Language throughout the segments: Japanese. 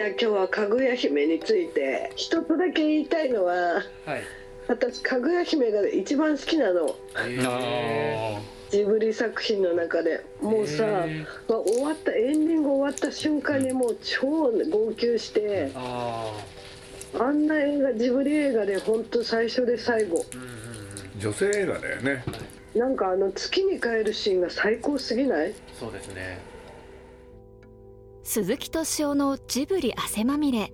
じゃあ今日はかぐや姫について一つだけ言いたいのははい。私かぐや姫が一番好きなの。えジブリ作品の中で。もうさ、へまあ終わったエンディング終わった瞬間にもう超号泣してー、ああんな映画ジブリ映画で本当最初で最後。あうんうんうん。女性映画だよね。なんかあの月に帰るシーンが最高すぎない？そうですね鈴木敏夫のジブリ汗まみれ。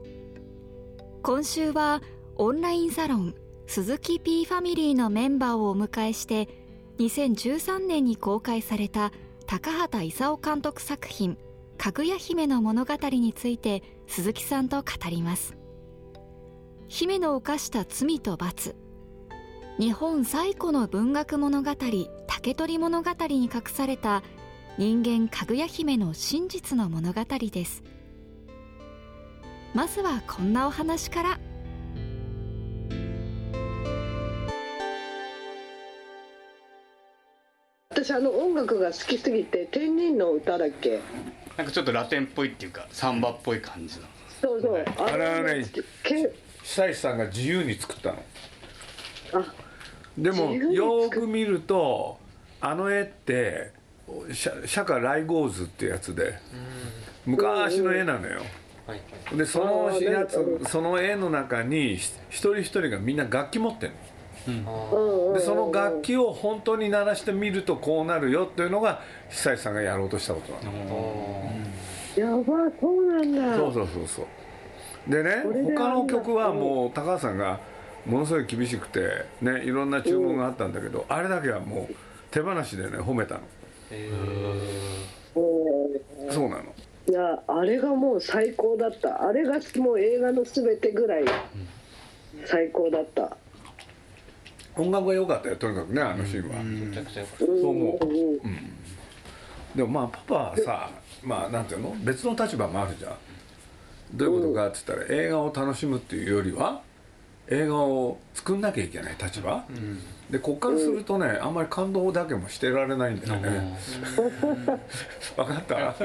今週はオンラインサロン鈴木 P ファミリーのメンバーをお迎えして2013年に公開された高畑勲監督作品「かぐや姫の物語」について鈴木さんと語ります。姫の犯した罪と罰。日本最古の文学物語竹取物語に隠された人間かぐや姫の真実の物語です。まずはこんなお話から。私あの音楽が好きすぎて天人の歌だっけ？なんかちょっとラテンっぽいっていうかサンバっぽい感じの。そうそう、あれはねけ久石さんが自由に作ったの。あでもよく見るとあの絵って釈釈迦来合図ってやつで昔の絵なのよ。はいでそのやつその絵の中にひ一人一人がみんな楽器持ってるうん。のでその楽器を本当に鳴らしてみるとこうなるよっていうのが久石さんがやろうとしたことなの。やばそうなんだ。そうそうそうそう。でね他の曲はもう高橋さんがものすごい厳しくてねいろんな注文があったんだけど、あれだけはもう手放しでね褒めたのそうなの。いやあれがもう最高だった。あれがもう映画の全てぐらい最高だった。音楽が良かったよとにかくねあのシーンは、めちゃくちゃよかった。そう思う。うん。でもまあパパはさまあなんていうの？別の立場もあるじゃん。どういうことかって言ったら映画を楽しむっていうよりは映画を作んなきゃいけない立場、でこっからするとねあんまり感動だけもしてられないんだよね、分かった？だか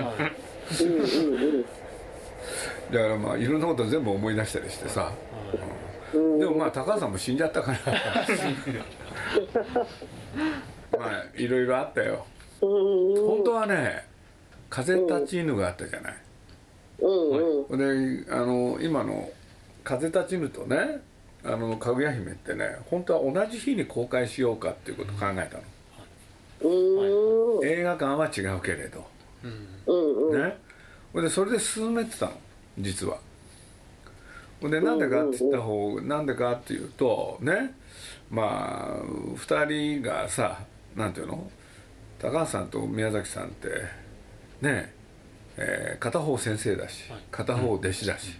らまあいろんなこと全部思い出したりしてさ、うん。でもまあ高橋さんも死んじゃったから。まあいろいろあったよ。本当はね「風立ちぬ」があったじゃない、うんうん。であの今の「風立ちぬ」とね「あのかぐや姫」ってね本当は同じ日に公開しようかっていうことを考えたの。うん。映画館は違うけれど。うんうん。ね。でそれで進めてたの実は。でなんでかって言った方なんでかっていうとね。まあ2人がさなんていうの？高橋さんと宮崎さんってね。えー片方先生だし片方弟子だし、でし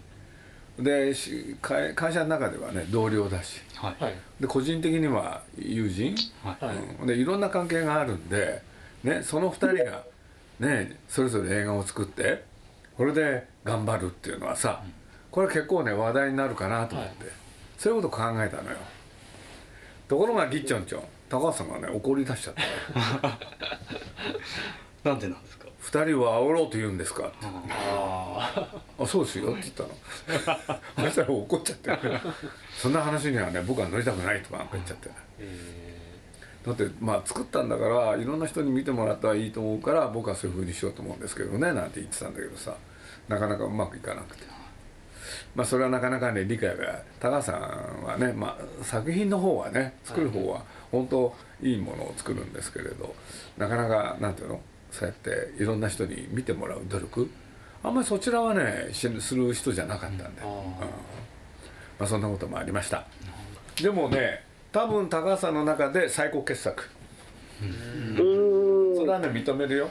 会会社の中ではね同僚だし。はい。はい。で個人的には友人、はい。はい。うん。でいろんな関係があるんで、ね、その2人が、ね、それぞれ映画を作ってこれで頑張るっていうのはさこれ結構ね話題になるかなと思って、そういうことを考えたのよ。ところがぎっちょんちょん高橋さんがね怒り出しちゃった。なんでなんですか？2人は煽ろうと言うんですか？ってああそうですよって言ったの。そしたら怒っちゃって。そんな話にはね僕は乗りたくないとかなんか言っちゃってだってまあ作ったんだからいろんな人に見てもらったらいいと思うから僕はそういうふうにしようと思うんですけどねなんて言ってたんだけどさ。なかなかうまくいかなくて。まあそれはなかなかね理解が高橋さんはね、まあ、作品の方はね作る方は本当いいものを作るんですけれどなかなかなんていうの？そうやっていろんな人に見てもらう努力？あんまりそちらはねしする人じゃなかったんで、うん。まあ、そんなこともありました。でもね多分高橋さんの中で最高傑作。うん。それはね認めるよ、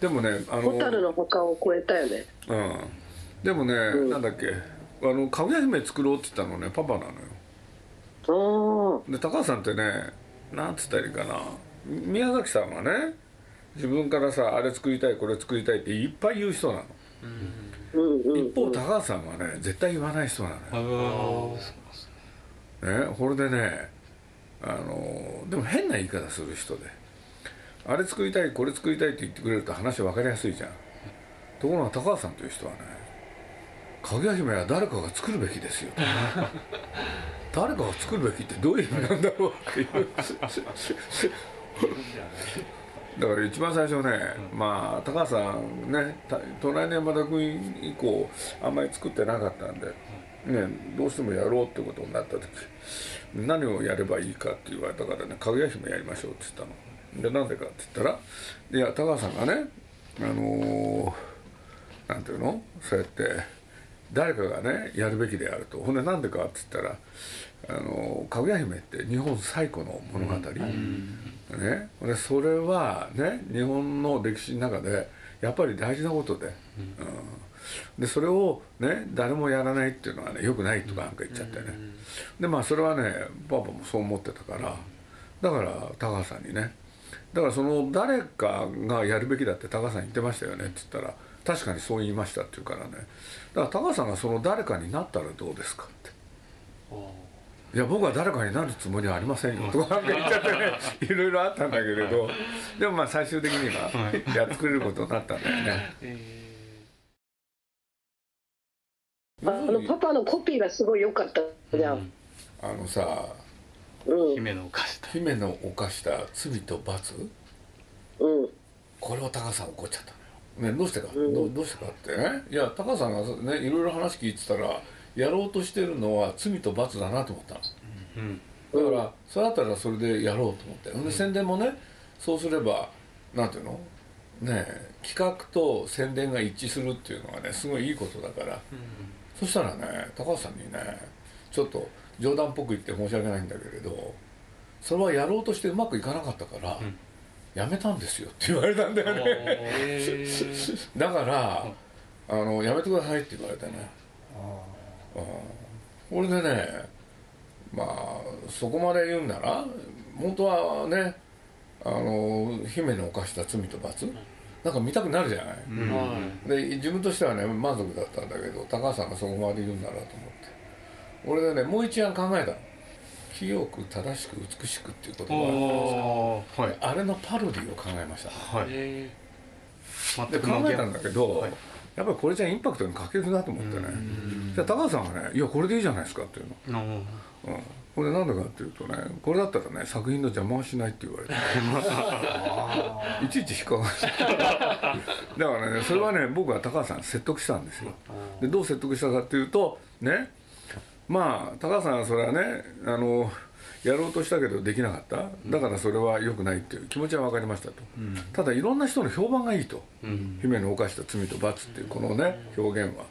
でもねあの蛍の他を超えたよね。うん。でもね、なんだっけ？あのかぐや姫作ろうって言ったのねパパなのよ。あで高橋さんってねなんつったらいいかな宮崎さんはね自分からさあれ作りたいこれ作りたいっていっぱい言う人なの、あうんうん。一方高橋さんはね絶対言わない人なのよ。ああね、これでねあのでも変な言い方する人であれ作りたいこれ作りたいって言ってくれると話分かりやすいじゃん。ところが高橋さんという人はねかぐや姫は誰かが作るべきですよ。誰かが作るべきってどういう意味なんだろうっていう だから一番最初ね、まあ高橋さんねた隣の山田君以降あんまり作ってなかったんで、ね、どうしてもやろうってことになった時何をやればいいかって言われたからねかぐや姫やりましょうって言ったの。でなんでかって言ったらいや高橋さんがねあのーなんていうの？そうやって誰かがねやるべきであると。ほんでなんでかって言ったらあのかぐや姫って日本最古の物語、ね、でそれはね日本の歴史の中でやっぱり大事なことで,、うん。でそれをね誰もやらないっていうのはねよくないとかなんか言っちゃってね、でまあそれはねパパもそう思ってたからだから高橋さんにね。だからその誰かがやるべきだって高橋さん言ってましたよねって言ったら確かにそう言いましたって言うからね。だから高橋さんがその誰かになったらどうですかって。いや僕は誰かになるつもりはありませんよ。とかなんか言っちゃってねいろいろあったんだけれど。でもまあ最終的にはやってくれることになったんだよね。あのパパのコピーがすごい良かったじゃん、あのさうん。姫の犯した姫の犯した罪と罰？うん。これを高さん怒っちゃったね、どうしてか、うん。どうどうしてかって？ねいや高さんがねいろいろ話聞いてたらやろうとしてるのは罪と罰だなと思ったの。うん。だからそれだったらそれでやろうと思って、で宣伝もねそうすればなんていうの？ねえ企画と宣伝が一致するっていうのはねすごいいいことだから、そしたらね高橋さんにねちょっと冗談っぽく言って申し訳ないんだけれどそれはやろうとしてうまくいかなかったから、んやめたんですよって言われたんだよね。だからあのやめてくださいって言われてね。うん。これでねまあそこまで言うんなら本当はねあの姫の犯した罪と罰なんか見たくなるじゃない、うん。で自分としてはね満足だったんだけど高橋さんがそこまで言うんだなと思って。俺でねもう一案考えたの清く正しく美しくっていう言葉。があるんですよおー。はい。あれのパロディを考えました。はい。で全く考えたんだけど、はい。やっぱりこれじゃインパクトに欠けるなと思ってね。じゃあ高橋さんがね「いやこれでいいじゃないですか」っていうの。のうん、これなんでかっていうとねこれだったらね作品の邪魔はしないって言われて。いちいち引っかかるだからねそれはね僕は高橋さん説得したんですよ。でどう説得したかっていうとねまあ高橋さんはそれはねあのやろうとしたけどできなかった。だからそれは良くないっていう気持ちは分かりましたと、ただいろんな人の評判がいいと、うん姫の犯した罪と罰っていうこのね表現は。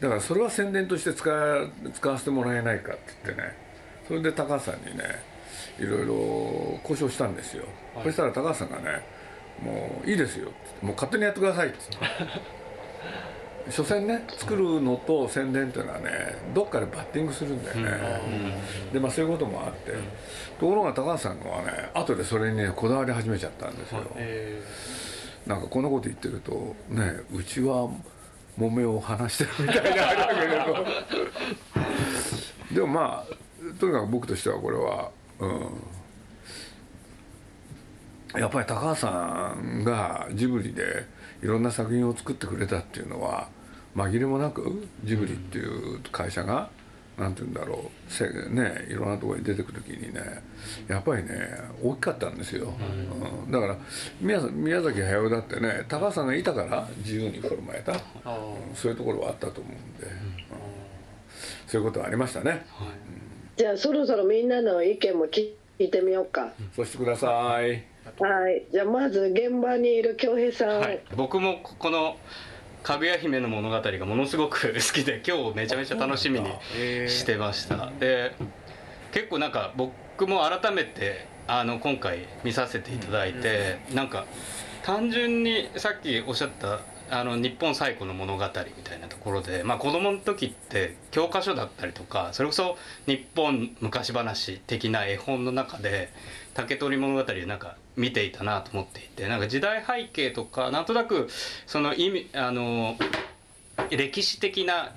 だからそれは宣伝として使わ使わせてもらえないかって言ってね。それで高橋さんにねいろいろ交渉したんですよ、そしたら高橋さんがね「もういいですよ」ってもう勝手にやってください」って所詮ね作るのと宣伝っていうのはねどっかでバッティングするんだよね、でまあそういうこともあって、ところが高橋さんはね後でそれにねこだわり始めちゃったんですよ、なんかこんなこと言ってるとねうちは揉めを話してるみたいなあれだけれどでもまあとにかく僕としてはこれはうん。やっぱり高橋さんがジブリでいろんな作品を作ってくれたっていうのは紛れもなくジブリっていう会社がなんて言うんだろうせねいろんなところに出てくる時にねやっぱりね大きかったんですよ、うん。だから宮宮崎駿だってね高橋さんがいたから自由に振る舞えた、うんそういうところはあったと思うんで、うん。そういうことはありましたね、じゃあそろそろみんなの意見も聞いてみようか、そうしてくださいはい。じゃあまず現場にいる京平さん、はい、僕もこの「かぐや姫の物語」がものすごく好きで 今日めちゃめちゃ楽しみにしてました。で結構なんか僕も改めてあの今回見させていただいて、なんか単純にさっきおっしゃったあの日本最古の物語みたいなところで、まあ、子供の時って教科書だったりとかそれこそ日本昔話的な絵本の中で竹取物語でなんか見ていたなと思っていてなんか時代背景とかなんとなくその意味あの歴史的な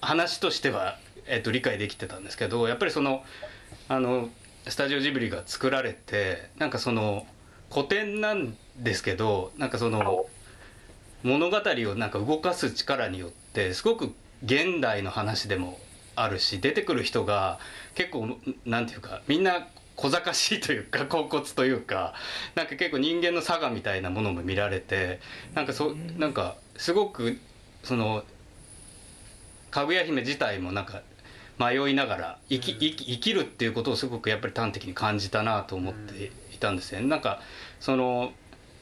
話としては、えっと、理解できてたんですけどやっぱりそのあのスタジオジブリが作られてなんかその古典なんですけどなんかその物語をなんか動かす力によってすごく現代の話でもあるし出てくる人が結構なんていうかみんな小賢しいというか 恍惚というかなんか結構人間の差がみたいなものも見られてなんかそなんかすごくそのかぐや姫自体もなんか迷いながら生き生き生きるっていうことをすごくやっぱり端的に感じたなと思っていたんですね。なんかその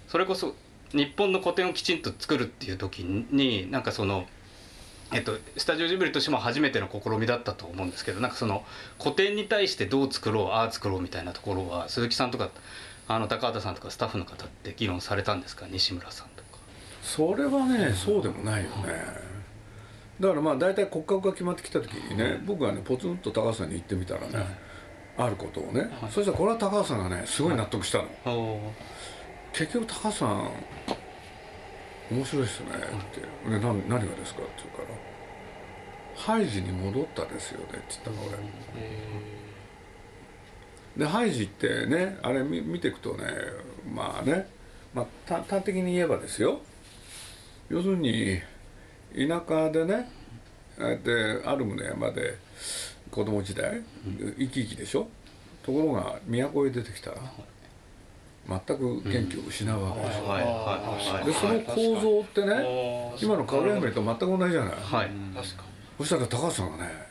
それこそ日本の古典をきちんと作るっていう時になんかそのえっと、スタジオジブリとしても初めての試みだったと思うんですけどなんかその古典に対してどう作ろうああ作ろうみたいなところは鈴木さんとかあの高畑さんとかスタッフの方って議論されたんですか？西村さんとか。それはねそうでもないよね。だからまあ大体骨格が決まってきた時にね僕はねポツンと高橋さんに言ってみたらねあることをねそしたらこれは高橋さんがねすごい納得したの。結局高橋さん面白いですねって「で何何がですか?」って言うから「ハイジに戻ったですよね」って言ったの俺。でハイジってねあれ見見ていくとねまあね、まあ、端的に言えばですよ。要するに田舎でねああやってアルムの山で子供時代生き生きでしょ。ところが都へ出てきた。ら全く元気を失うわけですよ、でその構造ってね今のかぐや姫と全く同じじゃない、はい、そしたら高橋さんがね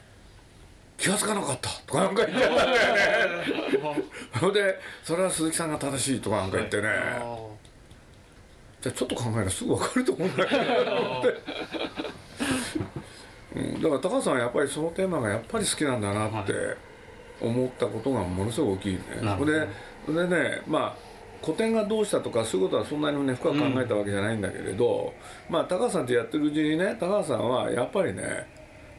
気が付かなかったとかなんか言っちゃったんだよねそれでそれは鈴木さんが正しいとかなんか言ってね、じゃあちょっと考えたらすぐ分かると思うんだけど うん、だから高橋さんはやっぱりそのテーマがやっぱり好きなんだなって思ったことがものすごく大きいね。ででねまあ古典がどうしたとかそういうことはそんなにね深く考えたわけじゃないんだけれど、うん、まあ高橋さんとやってるうちにね高橋さんはやっぱりね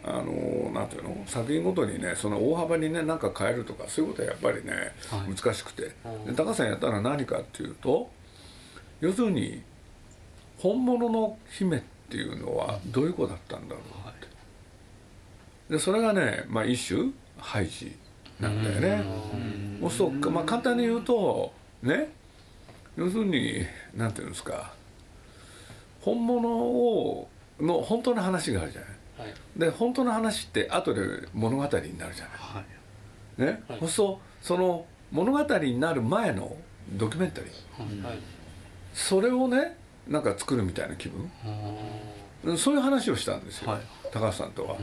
あのなんていうの作品ごとにねその大幅にね何か変えるとかそういうことはやっぱりね、はい、難しくて、で高橋さんやったら何かっていうと要するに本物の姫っていうのはどういう子だったんだろうって、でそれがね、まあ、一種ハイジなんだよね。そうすると、まあ、簡単に言うとね要するに何て言うんですか本物をの本当の話があるじゃない、はい、で本当の話って後で物語になるじゃない、はい、ね、はい、そうするとその物語になる前のドキュメンタリー、はい、それをねなんか作るみたいな気分。そういう話をしたんですよ、はい、高橋さんとは、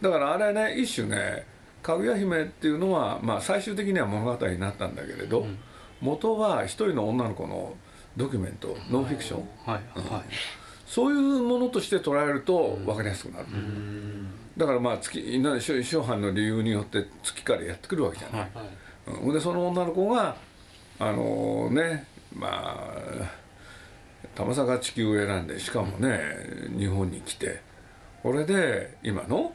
だからあれね一種ねかぐや姫っていうのは、まあ、最終的には物語になったんだけれど、うん元は一人の女の子のドキュメントノンフィクション、そういうものとして捉えると分かりやすくなる、だからまあ月初版の理由によって月からやってくるわけじゃない、はい、でその女の子があのねまあ玉坂地球を選んでしかもね日本に来てこれで今の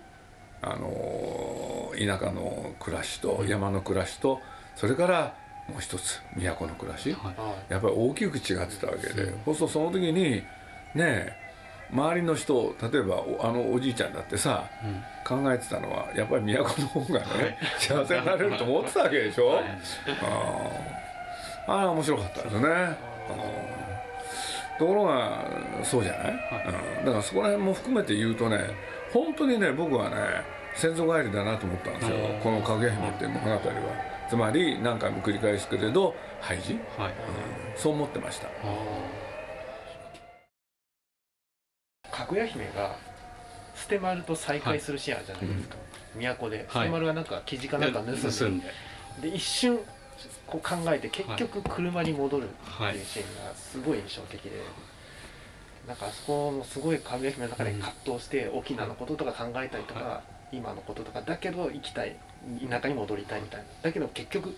あの田舎の暮らしと山の暮らしとそれからもう一つ都の暮らし、はい、やっぱり大きく違ってたわけで、うん、そうするとその時にね周りの人例えばあのおじいちゃんだってさ、うん、考えてたのはやっぱり都の方がね、はい、幸せになれると思ってたわけでしょ、はい、ああ面白かったですね。ところがそうじゃない、はい、うん、だからそこら辺も含めて言うとね本当にね僕はね先祖返りだなと思ったんですよ。この「かぐや姫」っていう物語は。つまり何回も繰り返すけれど廃寺、はい。うん、そう思ってました。かぐや姫が捨て丸と再会するシーンあるじゃないですか、はい、都で。捨て丸がなんか生地かなんか盗んで,、で。一瞬こう考えて結局車に戻るっていうシーンがすごい印象的で、なんかあそこもすごいかぐや姫の中で葛藤して沖縄のこととか考えたりとか、今のこととか。だけど行きたい田舎に戻りたいみたいな。だけど結局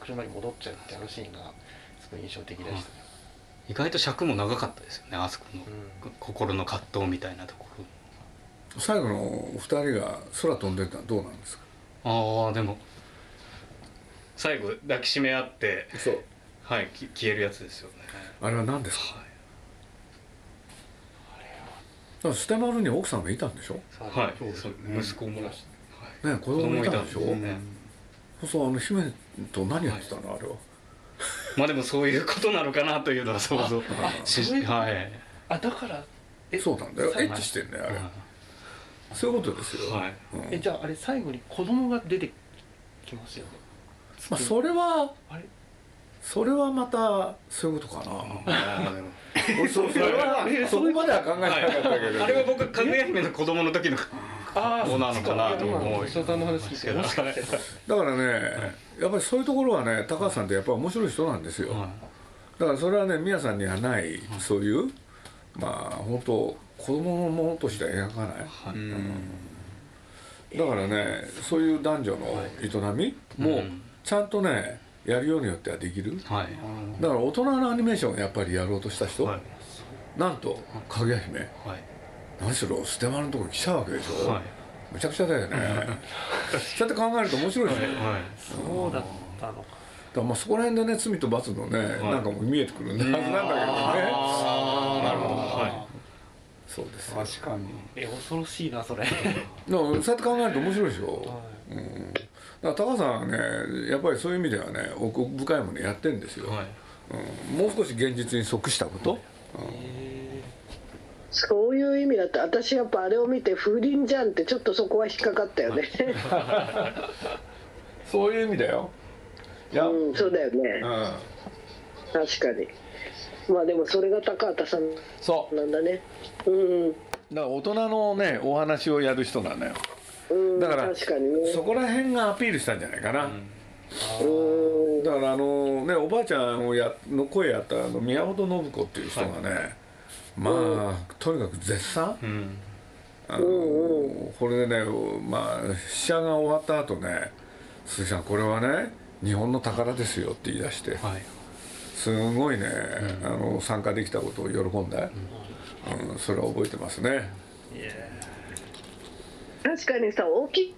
車に戻っちゃうってあのシーンがすごい印象的でしたね、意外と尺も長かったですよねあそこの、心の葛藤みたいなところ。最後のお二人が空飛んでたのはどうなんですか？ああでも最後抱きしめ合ってそう。はい消えるやつですよね。あれは何ですか、はい。捨て丸に奥さんがいたんでしょ？はいそうですね。息子もね子供いたんでしょ、ね、そうあの姫と何やってたの、あれは。まあでもそういうことなのかなというのは想像。しはい。あだからそうなんだよ。さエッチしてんだよあれ、そういうことですよ、はい。うん。えじゃああれ最後に子供が出てきますよ。ねまあ、それはあれ？それはまたそういうことかな。俺 そそれはえそこまでは考えてなかったけど、あれは僕かぐや姫の子供の時のあそうなのかなと思う翔さんだからねやっぱりそういうところはね高橋さんってやっぱり面白い人なんですよ、はだからそれはね宮さんにはないそういうまあ本当子供のものとしては描かない、だからねそういう男女の営みもうん。ちゃんとねやるようによってはできる。いはい。だから大人のアニメーションをやっぱりやろうとした人、はい。なんとかぐや姫。はい何しろステマのところに来たわけでしょ、はい。むちゃくちゃだよね。そうやって考えると面白いですよ、だかはい。そうだったのか。らまあそこら辺でね罪と罰のね、なんかも見えてくるはずなんだけどね。ああなるほど。はそうです確かに。え恐ろしいなそれ。そうやって考えると面白いでしょ、はうん、だから高さんはねやっぱりそういう意味ではね奥深いものやってるんですよ、いはい。うん、もう少し現実に即したこと、そういう意味だって私やっぱあれを見て風鈴じゃんってちょっとそこは引っかかったよね。そういう意味だよ。いや、うんうん。そうだよね。確かに。まあでもそれが高畑さんそう。なんだね。うん。だから大人のねお話をやる人なのよ。うんだから確かにね。そこら辺がアピールしたんじゃないかな、うん。だからあのねおばあちゃんをやの声やったあの宮本信子っていう人がね、まあとにかく絶賛、うん。あのこれでねまあ試写が終わった後ね「鈴木さんこれはね日本の宝ですよ」って言い出してはい。すごいね、あの参加できたことを喜んだ、うん。それは覚えてますね。確かにさ大き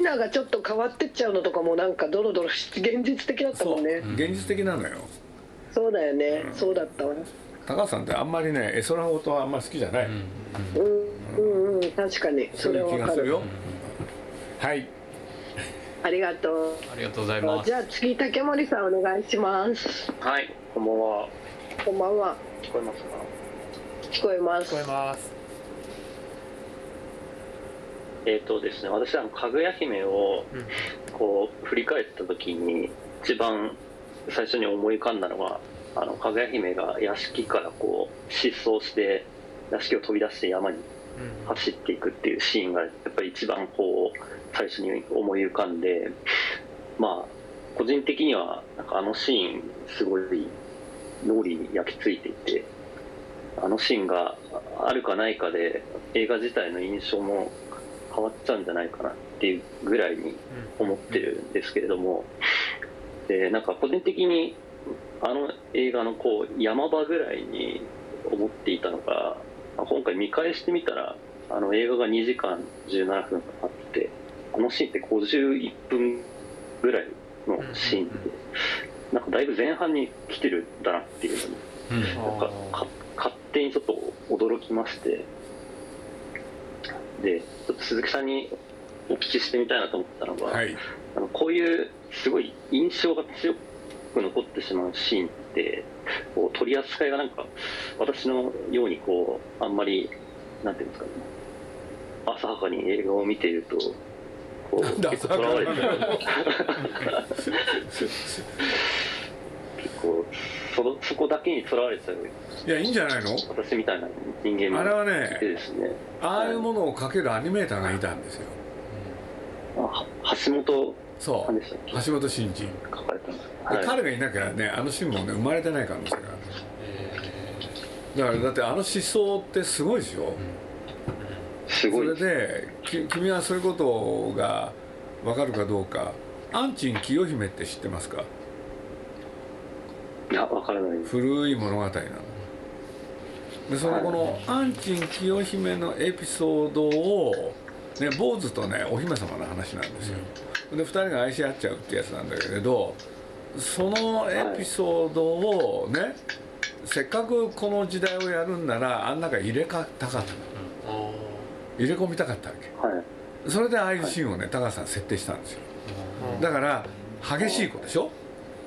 ながちょっと変わってっちゃうのとかもなんかドロドロし現実的だったもんね。現実的なのよ。そうだよね、そうだったわ高橋さんってあんまりね絵空事はあんまり好きじゃない、うんうんうん確かに。そうれそいうはわかる。気がするよ、はい。ありがとう。ありがとうございます。じゃあ次竹森さんお願いします。はい、こんばんは。こんばんは。聞こえますか？聞こえます。聞こえます。えっ、とですね、私はあのかぐや姫をこう振り返った時に一番最初に思い浮かんだのが、あのかぐや姫が屋敷からこう失踪して屋敷を飛び出して山に走っていくっていうシーンがやっぱり一番こう最初に思い浮かんで、まあ個人的にはなんかあのシーンすごい脳裏に焼き付いていて。あのシーンがあるかないかで映画自体の印象も変わっちゃうんじゃないかなっていうぐらいに思ってるんですけれどもでなんか個人的にあの映画のこう山場ぐらいに思っていたのが今回見返してみたらあの映画が2時間17分あってあのシーンって51分ぐらいのシーンでなんかだいぶ前半に来てるんだなっていうのになん。かか勝手にちょっと驚きましてでちょっと鈴木さんにお聞きしてみたいなと思ったのが、はい。あのこういうすごい印象が強く残ってしまうシーンってこう取り扱いがなんか私のようにこうあんまりなんていうんですかね浅はかに映画を見ているとこう結構とらわれてる。結構そのそこだけにとらわれちゃういやいいんじゃないの？私みたいな人間もあれはねですね。ああいうものを描けるアニメーターがいたんですよ。あは橋本そう。橋本真二、書かれたんですではい。彼がいなきゃねあのシーンもね生まれてない可能性があるだからだってあの思想ってすごいでしょ、それすごいです。でき君はそういうことが分かるかどうか。安珍清姫って知ってますか？いやわからない古い物語なの。でそのこの安珍清姫のエピソードを、ね、坊主とねお姫様の話なんですよ、で2人が愛し合っちゃうってやつなんだけれどそのエピソードをねせっかくこの時代をやるんならあん中入れかたかったの。入れ込みたかったわけ。はい。それでああいうシーンをね高橋さん設定したんですよ。だから激しい子でしょ？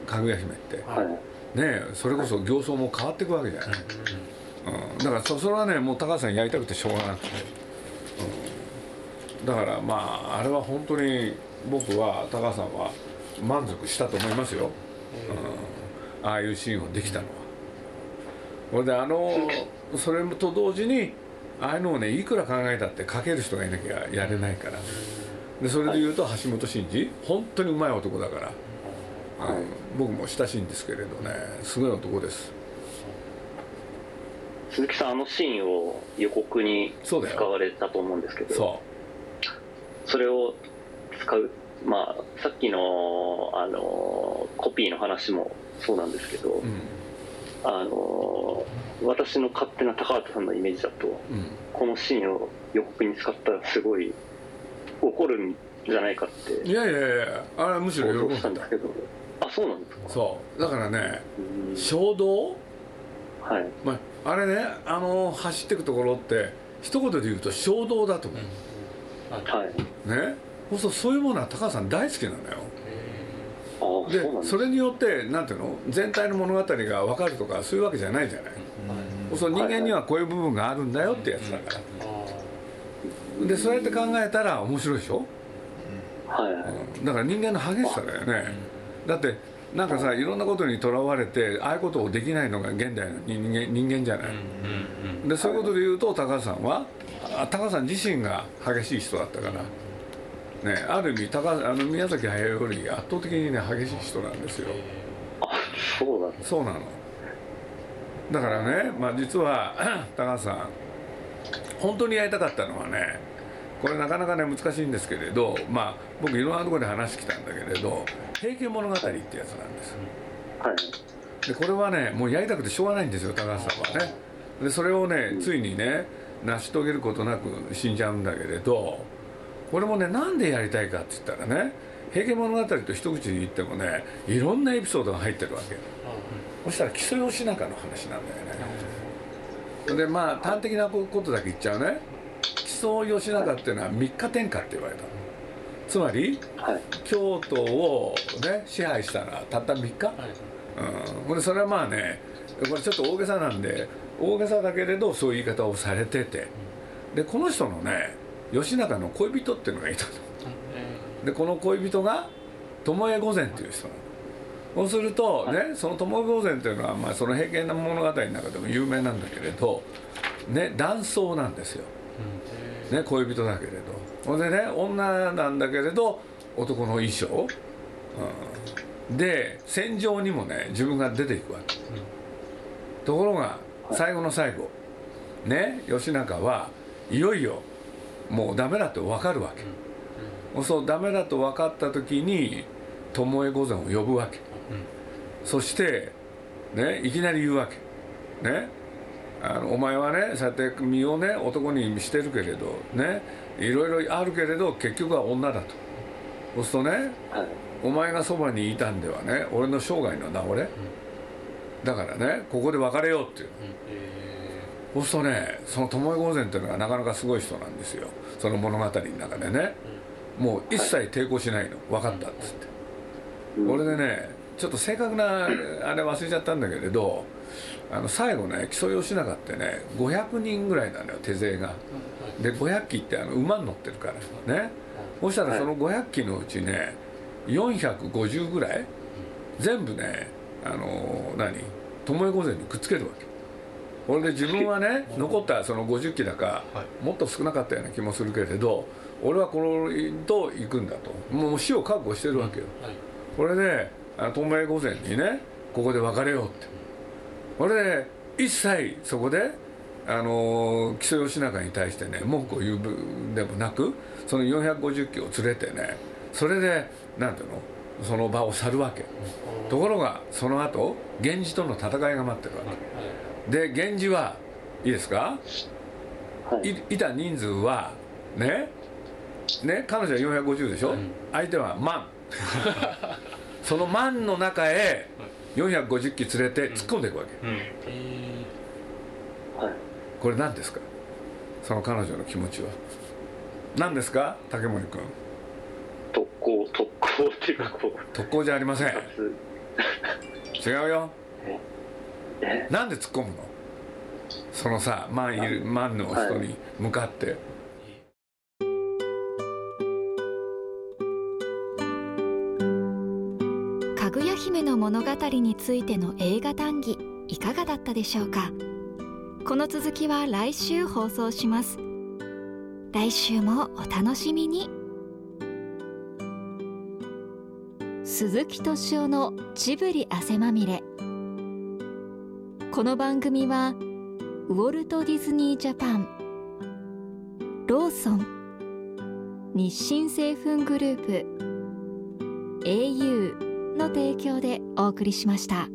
かぐや姫って。ねはい。えそれこそ形相も変わっていくわけじゃない、うん、だからそそれはねもう高橋さんやりたくてしょうがなくて、うん、だからまああれは本当に僕は高橋さんは満足したと思いますよ、うん、ああいうシーンをできたのは。これであのそれと同時にああいうのをねいくら考えたって書ける人がいなきゃやれないから。でそれで言うと橋本真二本当にうまい男だから、うん、僕も親しいんですけれどねすごい男です。鈴木さんあのシーンを予告に使われたと思うんですけど。そうそれを使う。まあさっきのあのコピーの話もそうなんですけど、うん、あの私の勝手な高畑さんのイメージだと、うん、このシーンを予告に使ったらすごい怒るんじゃないかっていやいやいやあれむしろ喜んだ。んですけど。あそうなんですか？そう。だからね衝動？はい、まあ、あれねあの走っていくところって一言で言うと衝動だと思う、うん、はい。ね？そうそういうものは高橋さん大好きなのよ。でそれによってなんていうの？全体の物語が分かるとかそういうわけじゃないじゃない、うん、そう人間にはこういう部分があるんだよってやつだから、でそうやって考えたら面白いでしょ、はい、うん、だから人間の激しさだよね、だってなんかさいろんなことにとらわれてああいうことをできないのが現代の人間人間じゃない、でそういうことで言うと高橋さんは高橋さん自身が激しい人だったから、ね、ある意味高あの宮崎駿より圧倒的にね激しい人なんですよ。あそうなのそうなの。だからね、まあ、実は 高橋さん本当にやりたかったのはねこれなかなかね難しいんですけれどまあ僕いろんなところで話来たんだけれど「平家物語」ってやつなんです。はい。でこれはねもうやりたくてしょうがないんですよ高橋さんはね。でそれをねついにね成し遂げることなく死んじゃうんだけれどこれもねなんでやりたいかって言ったらね平家物語と一口で言ってもねいろんなエピソードが入ってるわけ、そしたら木曽義仲の話なんだよね。でまあ端的なことだけ言っちゃうね。曽義仲っていうのは三日天下って言われた。つまり、はい、京都を、ね、支配したのはたった3日、はい、うん、それはまあねこれちょっと大げさなんで大げさだけれどそういう言い方をされてて。でこの人のね義仲の恋人っていうのがいたとでこの恋人が巴御前っていう人そうするとね、その巴御前っていうのは、まあ、その平家の物語の中でも有名なんだけれどね男装なんですよ。ね、恋人だけれど。ほんでね女なんだけれど男の衣装、うん、で戦場にもね自分が出ていくわけ、うん、ところが最後の最後。ね義仲はいよいよもうダメだと分かるわけ、うん、そうダメだと分かった時に巴御前を呼ぶわけ、そしてねいきなり言うわけ。ね。あのお前はねそうやって身をね男にしてるけれどねいろいろあるけれど結局は女だと。そうするとね、はい、お前がそばにいたんではね俺の生涯の名折れ、うん、だからねここで別れようっていう、うん、そうするとねその巴御前っていうのがなかなかすごい人なんですよ。その物語の中でね、うん、もう一切抵抗しないの。分かったっつって、これでねちょっと正確なあれ忘れちゃったんだけれどあの最後ね木曽義仲ってね。500人ぐらいなのよ手勢が。で500騎ってあの馬に乗ってるからね。そしたらその500騎のうちね450ぐらい全部ねあの何？巴御前にくっつけるわけ。これで自分はね残ったその50機だか、もっと少なかったような気もするけれど俺はこのと行くんだと。もう死を覚悟してるわけよ、これで巴御前にねここで別れようって。これで一切そこであの木曽義仲に対してね文句を言うでもなくその450機を連れてねそれで何ていうの？その場を去るわけ。ところがその後源氏との戦いが待ってるわけ。で源氏はいいですか、はい、いた人数はね？ね？彼女は450でしょ、うん、相手は万。その万の中へ450機連れて突っ込んでいくわけ、はい、これ何ですか？その彼女の気持ちは。何ですか？竹森君特攻特攻っていうかこう特攻じゃありません。違うよ。なんで突っ込むの？そのさ万いる万の人に向かって、かぐや姫の物語についての映画談義いかがだったでしょうか？この続きは来週放送します。来週もお楽しみに鈴木敏夫のジブリ汗まみれこの番組はウォルト・ディズニー・ジャパンローソン日清製粉グループ au の提供でお送りしました。